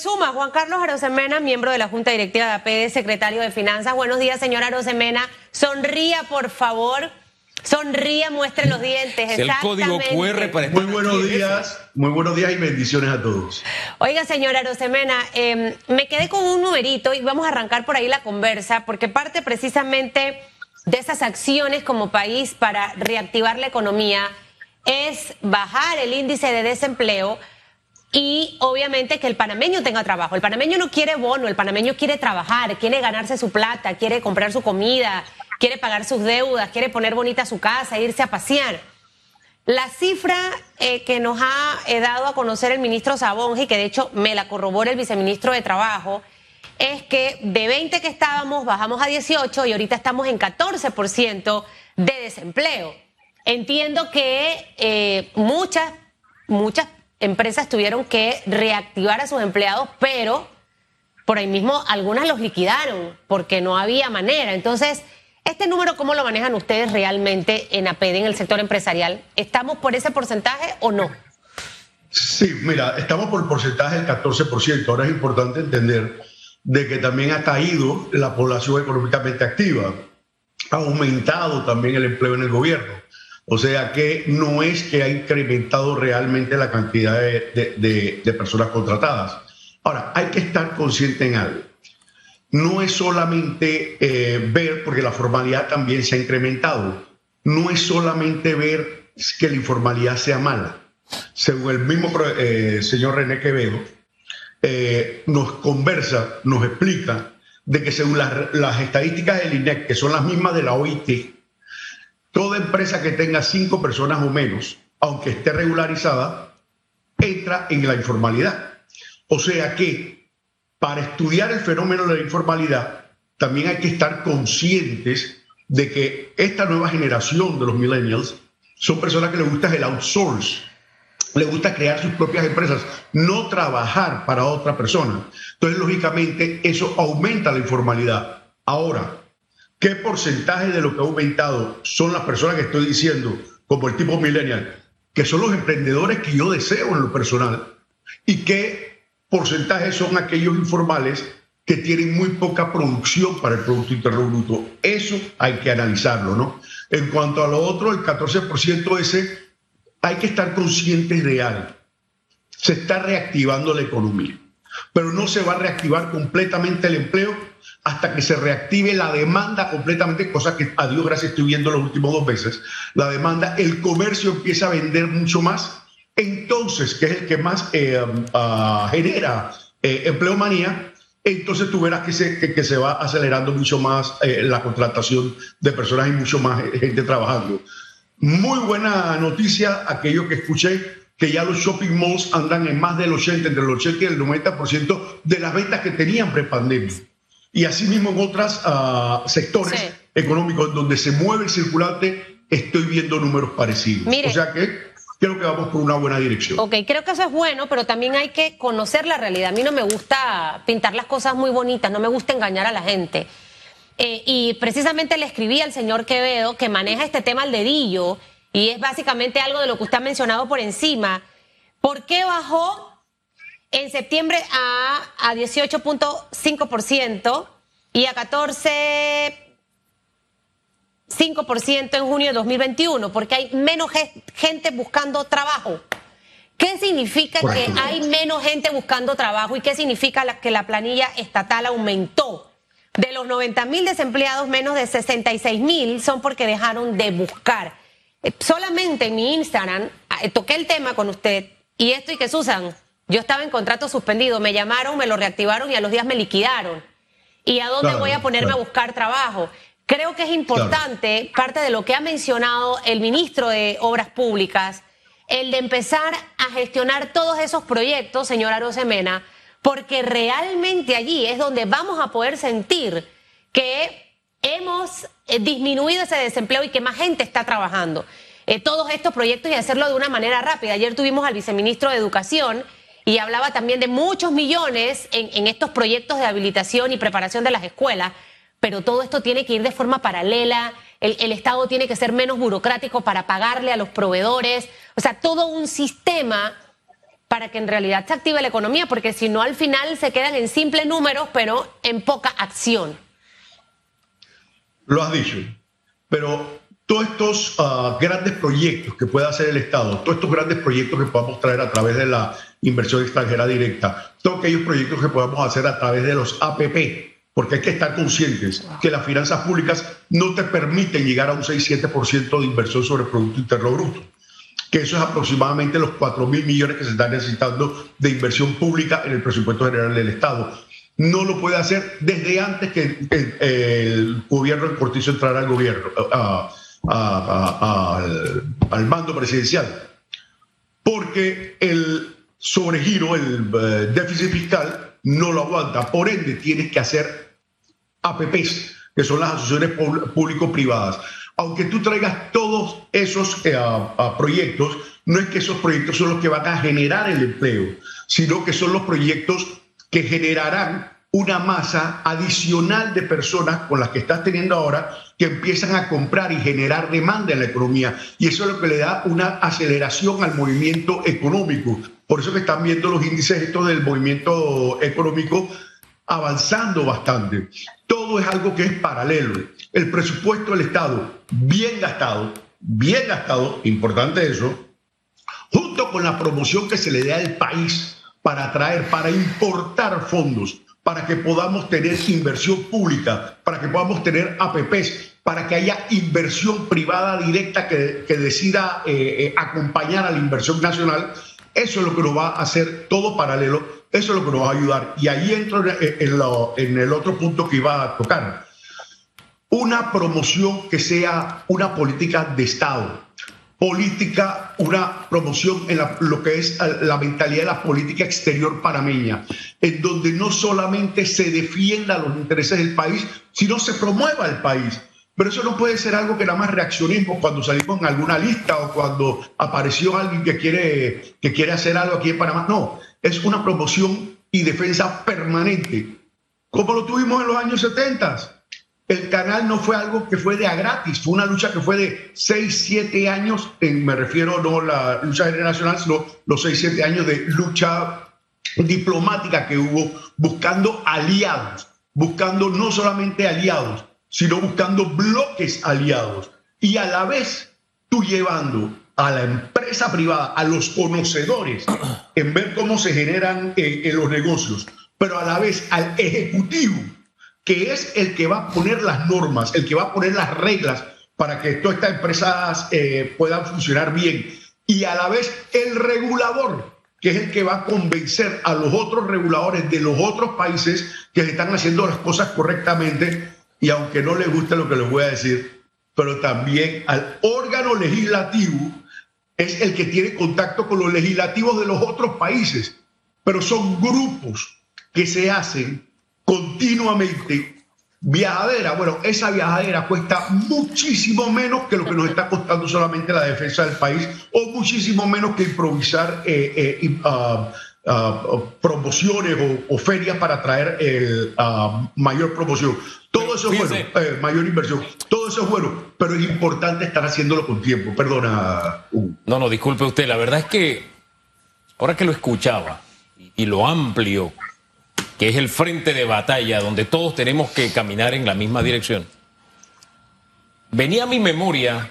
suma Juan Carlos Arosemena, miembro de la Junta Directiva de APD, secretario de Finanzas. Buenos días, señor Arosemena. Sonría, por favor. Sonría, muestre los dientes. el código QR para Muy buenos días, muy buenos días y bendiciones a todos. Oiga, señora Arosemena, em, me quedé con un numerito y vamos a arrancar por ahí la conversa, porque parte precisamente de esas acciones como país para reactivar la economía es bajar el índice de desempleo y obviamente que el panameño tenga trabajo. El panameño no quiere bono, el panameño quiere trabajar, quiere ganarse su plata, quiere comprar su comida, quiere pagar sus deudas, quiere poner bonita su casa, irse a pasear. La cifra eh, que nos ha eh, dado a conocer el ministro Sabonji, que de hecho me la corrobora el viceministro de Trabajo, es que de 20 que estábamos bajamos a 18 y ahorita estamos en 14% de desempleo. Entiendo que eh, muchas, muchas empresas tuvieron que reactivar a sus empleados, pero por ahí mismo algunas los liquidaron porque no había manera. Entonces, ¿este número cómo lo manejan ustedes realmente en APD, en el sector empresarial? ¿Estamos por ese porcentaje o no? Sí, mira, estamos por el porcentaje del 14%. Ahora es importante entender de que también ha caído la población económicamente activa. Ha aumentado también el empleo en el gobierno. O sea que no es que ha incrementado realmente la cantidad de, personas contratadas. Ahora, hay que estar consciente en algo. No es solamente eh, ver, porque la formalidad también se ha incrementado, no es solamente ver que la informalidad sea mala. Según el mismo eh, señor René Quevedo, eh, nos conversa, nos explica de que según las, las estadísticas del INEC, que son las mismas de la OIT, Toda empresa que tenga cinco personas o menos, aunque esté regularizada, entra en la informalidad. O sea que para estudiar el fenómeno de la informalidad, también hay que estar conscientes de que esta nueva generación de los millennials son personas que les gusta el outsource, les gusta crear sus propias empresas, no trabajar para otra persona. Entonces, lógicamente, eso aumenta la informalidad. Ahora, ¿Qué porcentaje de lo que ha aumentado son las personas que estoy diciendo, como el tipo millennial, que son los emprendedores que yo deseo en lo personal? ¿Y qué porcentaje son aquellos informales que tienen muy poca producción para el Producto Interno Bruto? Eso hay que analizarlo, ¿no? En cuanto a lo otro, el 14% ese, hay que estar conscientes de algo. Se está reactivando la economía, pero no se va a reactivar completamente el empleo hasta que se reactive la demanda completamente, cosa que a Dios gracias estoy viendo los últimos dos veces, la demanda, el comercio empieza a vender mucho más, entonces, que es el que más eh, ah, genera eh, empleomanía, entonces tú verás que se, que, se va acelerando mucho más eh, la contratación de personas y mucho más gente trabajando. Muy buena noticia, aquello que escuché, que ya los shopping malls andan en más del 80, entre el 80 y el 90% de las ventas que tenían prepandemia y asimismo en otros ah, sectores económicos donde se mueve el circulante, estoy viendo números parecidos. o sea que creo que vamos por una buena dirección. Ok, creo que eso es bueno, pero también hay que conocer la realidad. A mí no me gusta pintar las cosas muy bonitas, no me gusta engañar a la gente. Eh, y precisamente le escribí al señor Quevedo que maneja este tema al dedillo y es básicamente algo de lo que usted ha mencionado por encima. ¿Por qué bajó en septiembre a, a 18.5% y a 14.5% en junio de 2021, porque hay menos gente buscando trabajo. ¿Qué significa que hay menos gente buscando trabajo y qué significa que la planilla estatal aumentó? De los 90 mil desempleados, menos de 66 mil son porque dejaron de buscar. Eh, solamente en mi Instagram eh, toqué el tema con usted y esto y que Susan, yo estaba en contrato suspendido, me llamaron, me lo reactivaron y a los días me liquidaron. ¿Y a dónde voy a ponerme a buscar trabajo? Creo que es importante, parte de lo que ha mencionado el ministro de Obras Públicas, el de empezar a gestionar todos esos proyectos, señora Rosemena, porque realmente allí es donde vamos a poder sentir que hemos eh, disminuido ese desempleo y que más gente está trabajando. Eh, todos estos proyectos y hacerlo de una manera rápida. Ayer tuvimos al viceministro de Educación y hablaba también de muchos millones en, estos proyectos de habilitación y preparación de las escuelas, pero todo esto tiene que ir de forma paralela, el, Estado tiene que ser menos burocrático para pagarle a los proveedores, o sea, todo un sistema para que en realidad se active la economía, porque si no al final se quedan en simples números, pero en poca acción. Lo has dicho, pero todos estos ah, grandes proyectos que pueda hacer el Estado, todos estos grandes proyectos que podamos traer a través de la inversión extranjera directa, todos aquellos proyectos que podamos hacer a través de los APP, porque hay que estar conscientes que las finanzas públicas no te permiten llegar a un 6-7% de inversión sobre el Producto Interno Bruto, que eso es aproximadamente los 4 mil millones que se están necesitando de inversión pública en el presupuesto general del Estado. No lo puede hacer desde antes que el, gobierno de Cortizo entrara al gobierno, al mando presidencial, porque el sobregiro, el eh, déficit fiscal, no lo aguanta. Por ende, tienes que hacer APPs, que son las asociaciones público-privadas. Aunque tú traigas todos esos eh, proyectos, no es que esos proyectos son los que van a generar el empleo, sino que son los proyectos que generarán una masa adicional de personas con las que estás teniendo ahora que empiezan a comprar y generar demanda en la economía. Y eso es lo que le da una aceleración al movimiento económico. Por eso que están viendo los índices estos del movimiento económico avanzando bastante. Todo es algo que es paralelo. El presupuesto del Estado, bien gastado, bien gastado, importante eso, junto con la promoción que se le da al país para atraer, para importar fondos, para que podamos tener inversión pública, para que podamos tener APPs, para que haya inversión privada directa que, decida eh, eh, acompañar a la inversión nacional. Eso es lo que nos va a hacer todo paralelo, eso es lo que nos va a ayudar. Y ahí entro en el otro punto que iba a tocar. Una promoción que sea una política de Estado política, una promoción en lo que es eh, la mentalidad de la política exterior panameña, en donde no solamente se defienda los intereses del país, sino se promueva el país. Pero eso no puede ser algo que nada más reaccionemos cuando salimos en alguna lista o cuando apareció alguien que quiere, que quiere hacer algo aquí en Panamá. No, es una promoción y defensa permanente, como lo tuvimos en los años 70 el canal no fue algo que fue de a gratis, fue una lucha que fue de 6, 7 años, me refiero no la lucha internacional, sino los 6, 7 años de lucha diplomática que hubo buscando aliados, buscando no solamente aliados, sino buscando bloques aliados y a la vez tú llevando a la empresa privada, a los conocedores, en ver cómo se generan eh, en los negocios, pero a la vez al ejecutivo que es el que va a poner las normas, el que va a poner las reglas para que todas estas empresas eh, puedan funcionar bien. Y a la vez el regulador, que es el que va a convencer a los otros reguladores de los otros países que están haciendo las cosas correctamente. Y aunque no les guste lo que les voy a decir, pero también al órgano legislativo es el que tiene contacto con los legislativos de los otros países. Pero son grupos que se hacen continuamente viajadera. Bueno, esa viajadera cuesta muchísimo menos que lo que nos está costando solamente la defensa del país o muchísimo menos que improvisar eh, eh, ah, ah, promociones o, ferias para traer el, ah, mayor promoción. Todo eso es bueno, eh, mayor inversión. Todo eso es bueno, pero es importante estar haciéndolo con tiempo. Perdona. No, no, disculpe usted. La verdad es que ahora que lo escuchaba y lo amplio que es el frente de batalla donde todos tenemos que caminar en la misma dirección, venía a mi memoria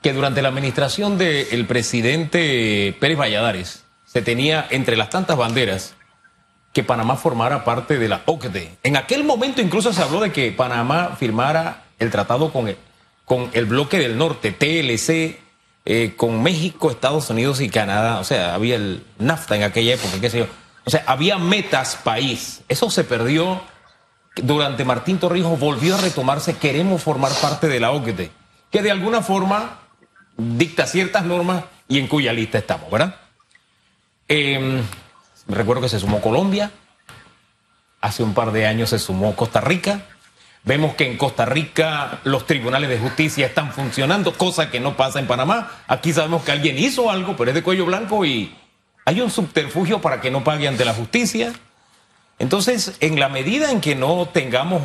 que durante la administración del presidente Pérez Valladares se tenía entre las tantas banderas que Panamá formara parte de la OCDE. En aquel momento incluso se habló de que Panamá firmara el tratado con el, con el bloque del norte, TLC, eh, con México, Estados Unidos y Canadá. O sea, había el NAFTA en aquella época, qué sé yo. O sea, había metas país. Eso se perdió durante Martín Torrijos, volvió a retomarse. Queremos formar parte de la OCDE, que de alguna forma dicta ciertas normas y en cuya lista estamos, ¿verdad? Em, recuerdo que se sumó Colombia, hace un par de años se sumó Costa Rica. Vemos que en Costa Rica los tribunales de justicia están funcionando, cosa que no pasa en Panamá. Aquí sabemos que alguien hizo algo, pero es de cuello blanco y, hay un subterfugio para que no pague ante la justicia. Entonces, en la medida en que no tengamos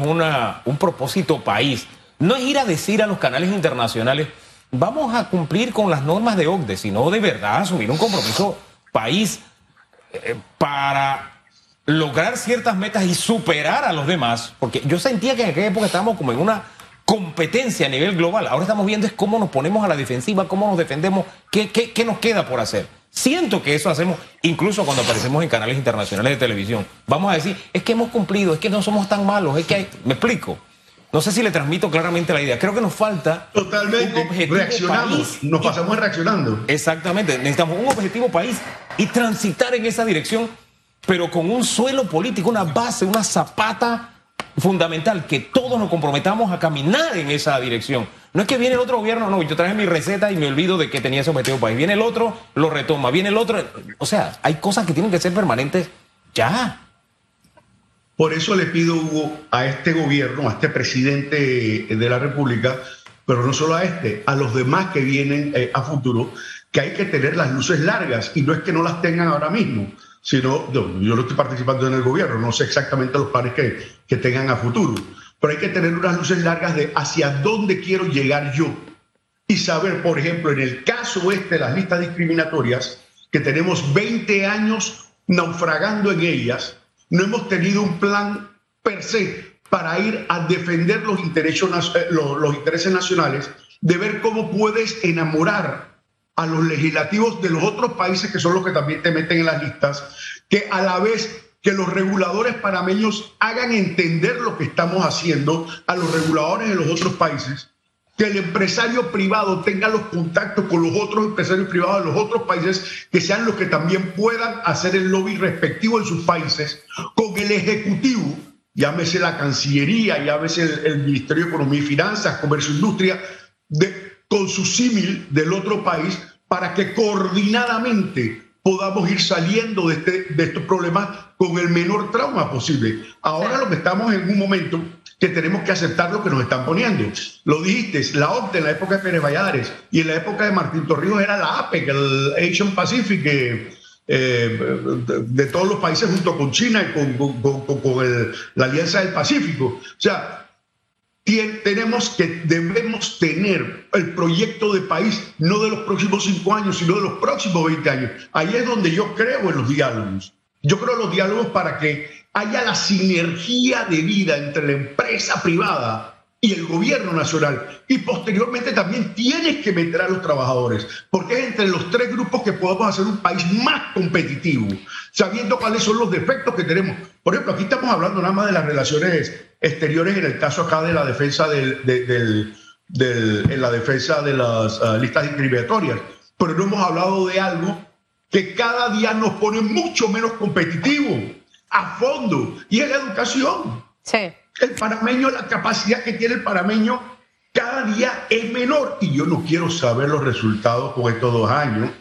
un propósito país, no es ir a decir a los canales internacionales, vamos a cumplir con las normas de OCDE, sino de verdad asumir un compromiso país eh, para lograr ciertas metas y superar a los demás, porque yo sentía que en aquella época estábamos como en una competencia a nivel global. Ahora estamos viendo es cómo nos ponemos a la defensiva, cómo nos defendemos, qué, qué, qué nos queda por hacer. Siento que eso hacemos incluso cuando aparecemos en canales internacionales de televisión. Vamos a decir, es que hemos cumplido, es que no somos tan malos, es que hay... Me explico. No sé si le transmito claramente la idea. Creo que nos falta Totalmente. un objetivo Reaccionamos, país. Nos pasamos reaccionando. Exactamente. Necesitamos un objetivo país y transitar en esa dirección, pero con un suelo político, una base, una zapata fundamental, que todos nos comprometamos a caminar en esa dirección. No es que viene el otro gobierno, no, yo traje mi receta y me olvido de que tenía ese objetivo país. Viene el otro, lo retoma, viene el otro. O sea, hay cosas que tienen que ser permanentes ya. Por eso le pido, Hugo, a este gobierno, a este presidente de la República, pero no solo a este, a los demás que vienen eh, a futuro, que hay que tener las luces largas y no es que no las tengan ahora mismo, sino, yo, no estoy participando en el gobierno, no sé exactamente los planes que, que tengan a futuro, pero hay que tener unas luces largas de hacia dónde quiero llegar yo y saber, por ejemplo, en el caso este de las listas discriminatorias, que tenemos 20 años naufragando en ellas, no hemos tenido un plan per se para ir a defender los intereses, eh, los, intereses nacionales, de ver cómo puedes enamorar a los legislativos de los otros países que son los que también te meten en las listas, que a la vez que los reguladores panameños hagan entender lo que estamos haciendo a los reguladores de los otros países, que el empresario privado tenga los contactos con los otros empresarios privados de los otros países, que sean los que también puedan hacer el lobby respectivo en sus países, con el Ejecutivo, llámese la Cancillería, llámese el, el Ministerio de Economía y Finanzas, Comercio e Industria, de, con su símil del otro país, para que coordinadamente podamos ir saliendo de, este, de estos problemas con el menor trauma posible. Ahora lo que estamos en un momento que tenemos que aceptar lo que nos están poniendo. Lo dijiste, la OCDE en la época de Pérez Valladares y en la época de Martín Torrijos era la APEC, el Asian Pacific, eh, eh, de, todos los países junto con China y con, con, la Alianza del Pacífico. O sea, tenemos que, debemos tener el proyecto de país no de los próximos cinco años, sino de los próximos 20 años. Ahí es donde yo creo en los diálogos. Yo creo los diálogos para que haya la sinergia de vida entre la empresa privada y el gobierno nacional. Y posteriormente también tienes que meter a los trabajadores, porque es entre los tres grupos que podemos hacer un país más competitivo, sabiendo cuáles son los defectos que tenemos. Por ejemplo, aquí estamos hablando nada más de las relaciones exteriores en el caso acá de la defensa del, en la defensa de las ah, listas discriminatorias, pero no hemos hablado de algo que cada día nos pone mucho menos competitivo a fondo y es la educación. Sí. El panameño, la capacidad que tiene el panameño cada día es menor y yo no quiero saber los resultados con estos dos años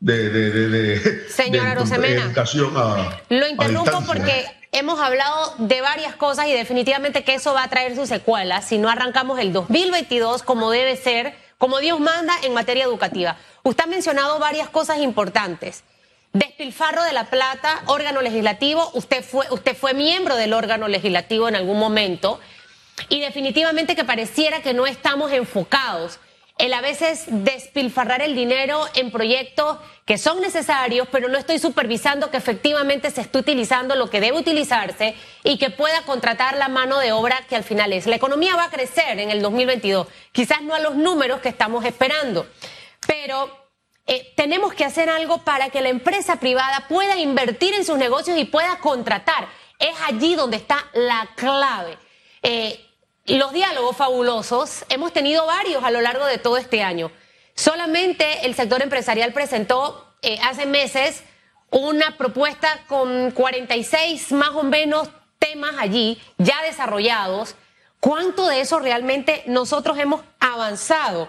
de, de, de, Señora educación a, Lo interrumpo porque hemos hablado de varias cosas y definitivamente que eso va a traer sus secuelas si no arrancamos el 2022 como debe ser, como Dios manda en materia educativa. Usted ha mencionado varias cosas importantes. Despilfarro de la plata, órgano legislativo, usted fue, usted fue miembro del órgano legislativo en algún momento y definitivamente que pareciera que no estamos enfocados el a veces despilfarrar el dinero en proyectos que son necesarios, pero no estoy supervisando que efectivamente se esté utilizando lo que debe utilizarse y que pueda contratar la mano de obra que al final es. La economía va a crecer en el 2022, quizás no a los números que estamos esperando, pero eh, tenemos que hacer algo para que la empresa privada pueda invertir en sus negocios y pueda contratar. Es allí donde está la clave. Eh, los diálogos fabulosos, hemos tenido varios a lo largo de todo este año. Solamente el sector empresarial presentó eh, hace meses una propuesta con 46 más o menos temas allí ya desarrollados. ¿Cuánto de eso realmente nosotros hemos avanzado?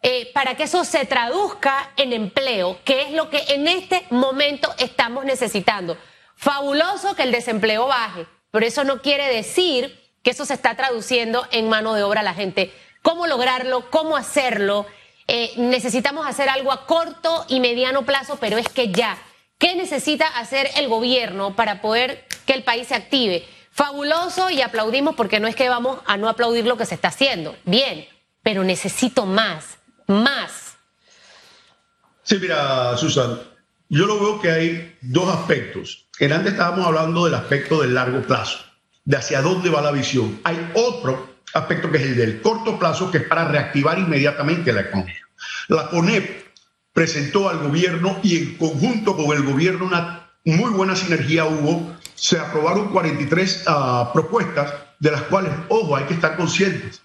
Eh, para que eso se traduzca en empleo, que es lo que en este momento estamos necesitando. Fabuloso que el desempleo baje, pero eso no quiere decir que eso se está traduciendo en mano de obra a la gente. ¿Cómo lograrlo? ¿Cómo hacerlo? Eh, necesitamos hacer algo a corto y mediano plazo, pero es que ya. ¿Qué necesita hacer el gobierno para poder que el país se active? Fabuloso y aplaudimos porque no es que vamos a no aplaudir lo que se está haciendo. Bien, pero necesito más más. Sí, mira, Susan, yo lo veo que hay dos aspectos. En antes estábamos hablando del aspecto del largo plazo, de hacia dónde va la visión. Hay otro aspecto que es el del corto plazo, que es para reactivar inmediatamente la economía. La CONEP presentó al gobierno y en conjunto con el gobierno una muy buena sinergia hubo. Se aprobaron 43 ah, propuestas, de las cuales, ojo, hay que estar conscientes.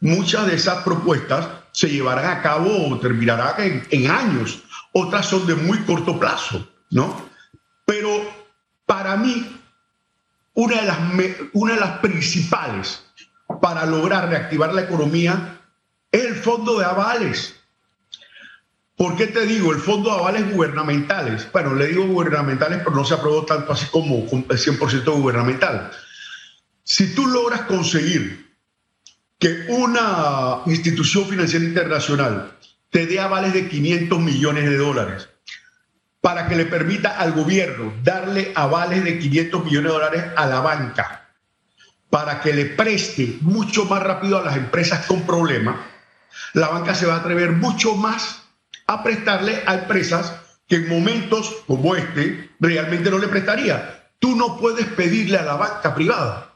Muchas de esas propuestas se llevarán a cabo o terminarán en, en años. Otras son de muy corto plazo, ¿no? Pero para mí, una de las, una de las principales para lograr reactivar la economía es el fondo de avales. ¿Por qué te digo? El fondo de avales gubernamentales. Bueno, le digo gubernamentales, pero no se aprobó tanto así como el 100% gubernamental. Si tú logras conseguir que una institución financiera internacional te dé avales de 500 millones de dólares para que le permita al gobierno darle avales de 500 millones de dólares a la banca, para que le preste mucho más rápido a las empresas con problemas, la banca se va a atrever mucho más a prestarle a empresas que en momentos como este realmente no le prestaría. Tú no puedes pedirle a la banca privada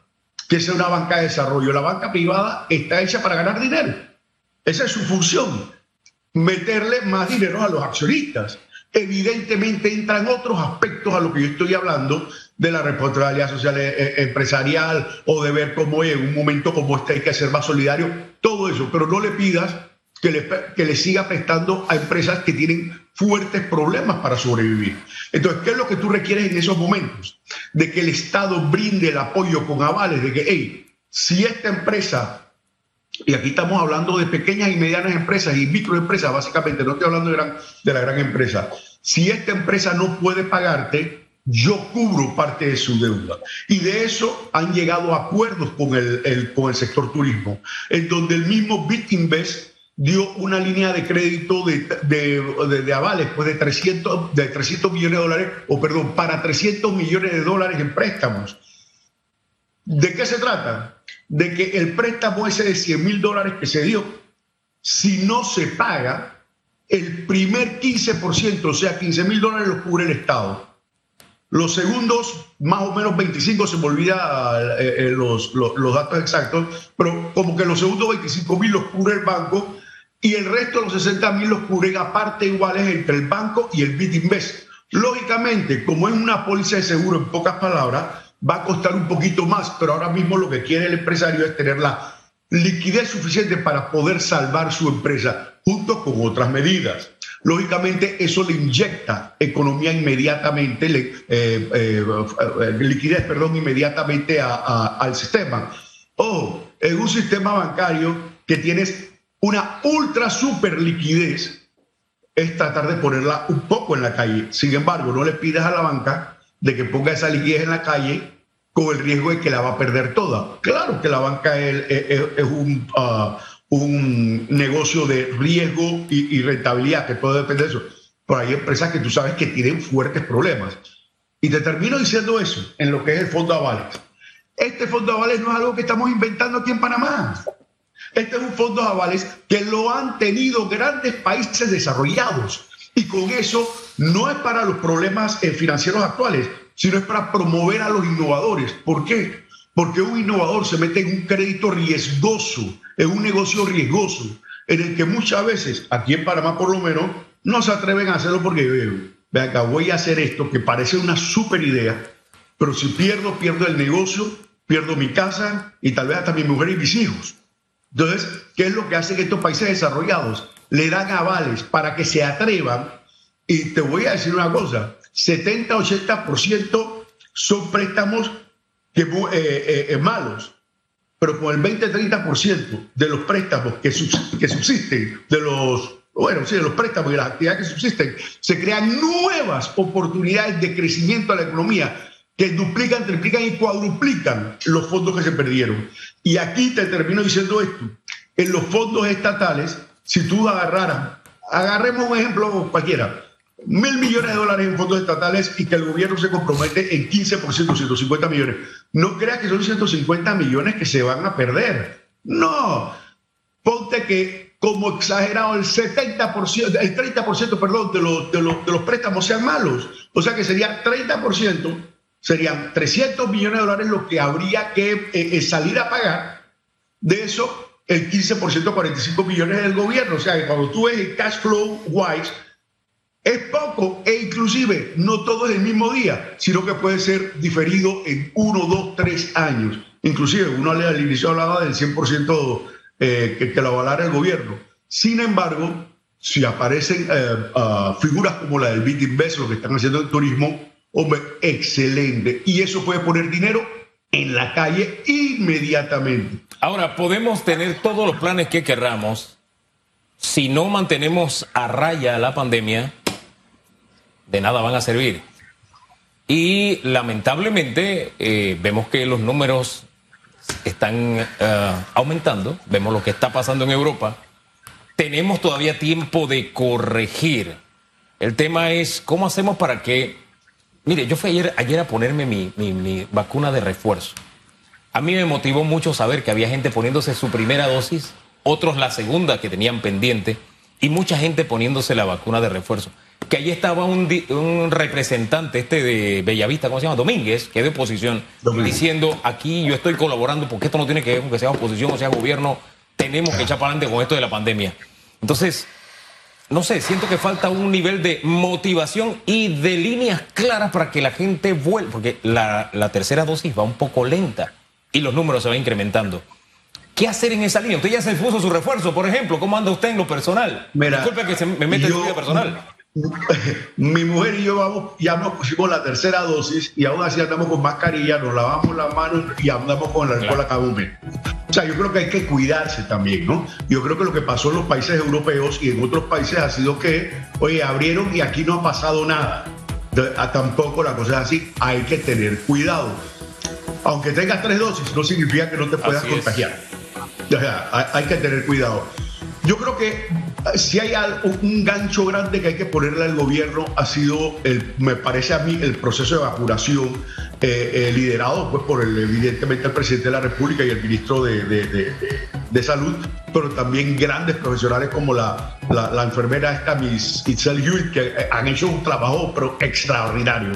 que sea una banca de desarrollo. La banca privada está hecha para ganar dinero. Esa es su función, meterle más dinero a los accionistas. Evidentemente entran otros aspectos a lo que yo estoy hablando de la responsabilidad social eh, eh, empresarial o de ver cómo en un momento como este hay que ser más solidario, todo eso, pero no le pidas que le, que le siga prestando a empresas que tienen fuertes problemas para sobrevivir. Entonces, ¿qué es lo que tú requieres en esos momentos? De que el Estado brinde el apoyo con avales, de que, hey, si esta empresa, y aquí estamos hablando de pequeñas y medianas empresas y microempresas, básicamente, no estoy hablando de, gran, de la gran empresa, si esta empresa no puede pagarte, yo cubro parte de su deuda. Y de eso han llegado acuerdos con el, con el sector turismo, en donde el mismo BitInvest dio una línea de crédito de, de, de, avales pues de, 300, de 300 millones de dólares, o perdón, para 300 millones de dólares en préstamos. ¿De qué se trata? De que el préstamo ese de 100 mil dólares que se dio, si no se paga, el primer 15%, o sea, 15 mil dólares los cubre el Estado. Los segundos, más o menos 25, se me olvida eh, eh, los, los, datos exactos, pero como que los segundos 25 mil los cubre el banco y el resto de los 60 mil los cubren a partes iguales entre el banco y el BitInvest. Lógicamente, como es una póliza de seguro, en pocas palabras, va a costar un poquito más, pero ahora mismo lo que quiere el empresario es tener la liquidez suficiente para poder salvar su empresa, junto con otras medidas. Lógicamente, eso le inyecta economía inmediatamente, eh, eh, liquidez, perdón, inmediatamente al sistema. Ojo, en un sistema bancario que tienes una ultra super liquidez es tratar de ponerla un poco en la calle. Sin embargo, no le pidas a la banca de que ponga esa liquidez en la calle con el riesgo de que la va a perder toda. Claro que la banca es, un, uh, un, negocio de riesgo y, rentabilidad, que puede depender de eso. Pero hay empresas que tú sabes que tienen fuertes problemas. Y te termino diciendo eso en lo que es el fondo de avales. Este fondo de avales no es algo que estamos inventando aquí en Panamá. Este es un fondo avales que lo han tenido grandes países desarrollados. Y con eso no es para los problemas eh, financieros actuales, sino es para promover a los innovadores. ¿Por qué? Porque un innovador se mete en un crédito riesgoso, en un negocio riesgoso, en el que muchas veces, aquí en Panamá por lo menos, no se atreven a hacerlo porque ve acá, voy a hacer esto que parece una súper idea, pero si pierdo, pierdo el negocio, pierdo mi casa y tal vez hasta mi mujer y mis hijos. Entonces, ¿qué es lo que hacen estos países desarrollados? Le dan avales para que se atrevan. Y te voy a decir una cosa, 70-80% son préstamos que, eh, eh, eh, malos, pero con el 20-30% de los préstamos que, que subsisten, de los, bueno, sí, de los préstamos y las actividades que subsisten, se crean nuevas oportunidades de crecimiento a la economía que duplican, triplican y cuadruplican los fondos que se perdieron. Y aquí te termino diciendo esto. En los fondos estatales, si tú agarraras, agarremos un ejemplo cualquiera, mil millones de dólares en fondos estatales y que el gobierno se compromete en 15%, 150 millones. No creas que son 150 millones que se van a perder. No. Ponte que como exagerado el 70%, el 30%, perdón, de los, de, los, de los préstamos sean malos. O sea que sería 30%, serían 300 millones de dólares lo que habría que eh, eh, salir a pagar. De eso, el 15%, 45 millones del gobierno. O sea que cuando tú ves el cash flow wise, es poco e inclusive no todo es el mismo día, sino que puede ser diferido en uno, dos, tres años. Inclusive uno al inicio hablaba del 100% eh, que, que, lo avalara el gobierno. Sin embargo, si aparecen eh, figuras como la del Big Invest, lo que están haciendo el turismo, hombre, excelente. Y eso puede poner dinero en la calle inmediatamente. Ahora, podemos tener todos los planes que querramos. Si no mantenemos a raya la pandemia, de nada van a servir. Y lamentablemente eh, vemos que los números están uh, aumentando, vemos lo que está pasando en Europa. Tenemos todavía tiempo de corregir. El tema es cómo hacemos para que... Mire, yo fui ayer, ayer a ponerme mi, mi, mi vacuna de refuerzo. A mí me motivó mucho saber que había gente poniéndose su primera dosis, otros la segunda que tenían pendiente y mucha gente poniéndose la vacuna de refuerzo que allí estaba un, un, representante este de Bellavista, ¿cómo se llama? Domínguez, que es de oposición, diciendo aquí yo estoy colaborando porque esto no tiene que ver con que sea oposición o sea gobierno, tenemos que echar para adelante con esto de la pandemia. Entonces, no sé, siento que falta un nivel de motivación y de líneas claras para que la gente vuelva, porque la, la tercera dosis va un poco lenta y los números se van incrementando. ¿Qué hacer en esa línea? Usted ya se puso su refuerzo, por ejemplo. ¿Cómo anda usted en lo personal? Mira, Disculpe que se me mete en su vida personal. Mi mujer y yo vamos, ya nos pusimos la tercera dosis y aún así andamos con mascarilla, nos lavamos las manos y andamos con la alcohol a cada O sea, yo creo que hay que cuidarse también, ¿no? Yo creo que lo que pasó en los países europeos y en otros países ha sido que, oye, abrieron y aquí no ha pasado nada. tampoco la cosa es así, hay que tener cuidado. Aunque tengas tres dosis, no significa que no te puedas contagiar. O sea, hay que tener cuidado. Yo creo que si hay un gancho grande que hay que ponerle al gobierno ha sido, el, me parece a mí, el proceso de vacunación eh, eh, liderado pues, por el, evidentemente el presidente de la República y el ministro de, de, Salud, pero también grandes profesionales como la, la, enfermera esta, Miss Itzel Hewitt, que eh, han hecho un trabajo pero extraordinario.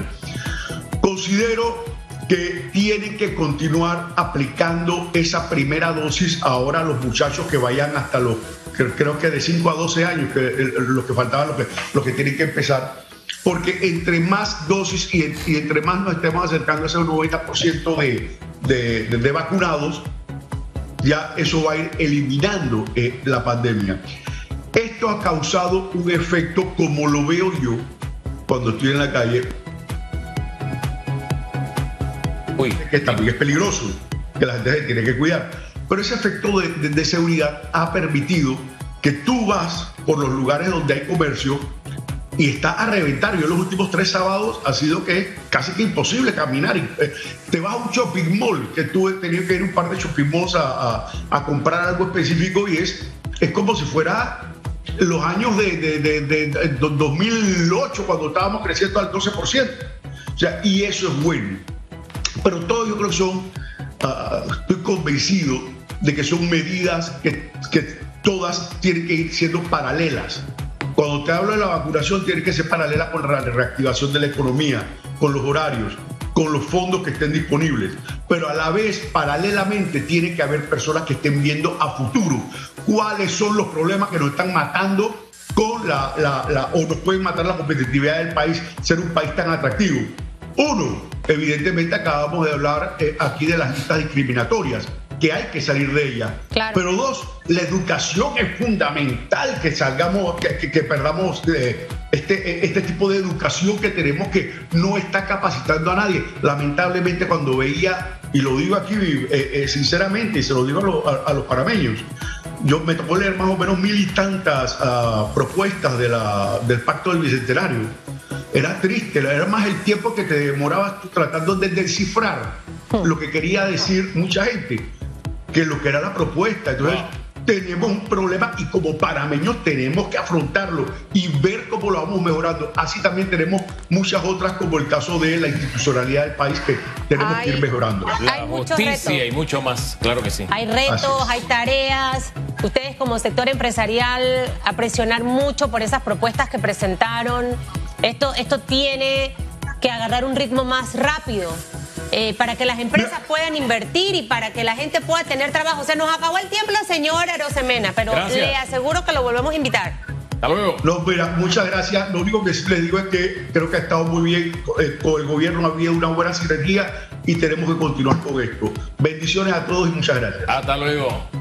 Considero que tienen que continuar aplicando esa primera dosis ahora a los muchachos que vayan hasta los creo que de 5 a 12 años, que lo que faltaba, lo que, lo que tienen que empezar. Porque entre más dosis y, entre más nos estemos acercando a ese 90% de, de, de, vacunados, ya eso va a ir eliminando eh, la pandemia. Esto ha causado un efecto, como lo veo yo cuando estoy en la calle, Uy. que también es peligroso, que la gente tiene que cuidar pero ese efecto de, seguridad ha permitido que tú vas por los lugares donde hay comercio y está a reventar. Yo los últimos tres sábados ha sido que casi que imposible caminar. Te vas a un shopping mall, que tú tenías que ir un par de shopping malls a, comprar algo específico y es, es como si fuera los años de, de, de, 2008, cuando estábamos creciendo al 12%. O sea, y eso es bueno. Pero todo yo creo que son, uh, estoy convencido de que son medidas que, que todas tienen que ir siendo paralelas. Cuando te hablo de la vacunación, tiene que ser paralela con la reactivación de la economía, con los horarios, con los fondos que estén disponibles. Pero a la vez, paralelamente, tiene que haber personas que estén viendo a futuro cuáles son los problemas que nos están matando con la, o nos pueden matar la competitividad del país, ser un país tan atractivo. Uno, evidentemente acabamos de hablar eh, aquí de las listas discriminatorias que hay que salir de ella. Pero dos, la educación es fundamental que salgamos, que, que, perdamos este, este tipo de educación que tenemos que no está capacitando a nadie. Lamentablemente cuando veía, y lo digo aquí eh, eh, sinceramente, y se lo digo a, los parameños, yo me tocó leer más o menos mil y tantas uh, propuestas de la, del Pacto del Bicentenario. Era triste, era más el tiempo que te demorabas tratando de descifrar hmm. lo que quería decir mucha gente que lo que era la propuesta. Entonces, tenemos un problema y como parameños tenemos que afrontarlo y ver cómo lo vamos mejorando. Así también tenemos muchas otras, como el caso de la institucionalidad del país, que tenemos que ir mejorando. La justicia y mucho más, claro que sí. Hay retos, hay tareas. Ustedes como sector empresarial a presionar mucho por esas propuestas que presentaron. Esto, esto tiene que agarrar un ritmo más rápido. Eh, para que las empresas puedan invertir y para que la gente pueda tener trabajo. Se nos acabó el tiempo, señora Rosemena, pero le aseguro que lo volvemos a invitar. Hasta luego. No, mira, muchas gracias. Lo único que les digo es que creo que ha estado muy bien eh, con el gobierno, ha habido una buena sinergia y tenemos que continuar con esto. Bendiciones a todos y muchas gracias. Hasta luego.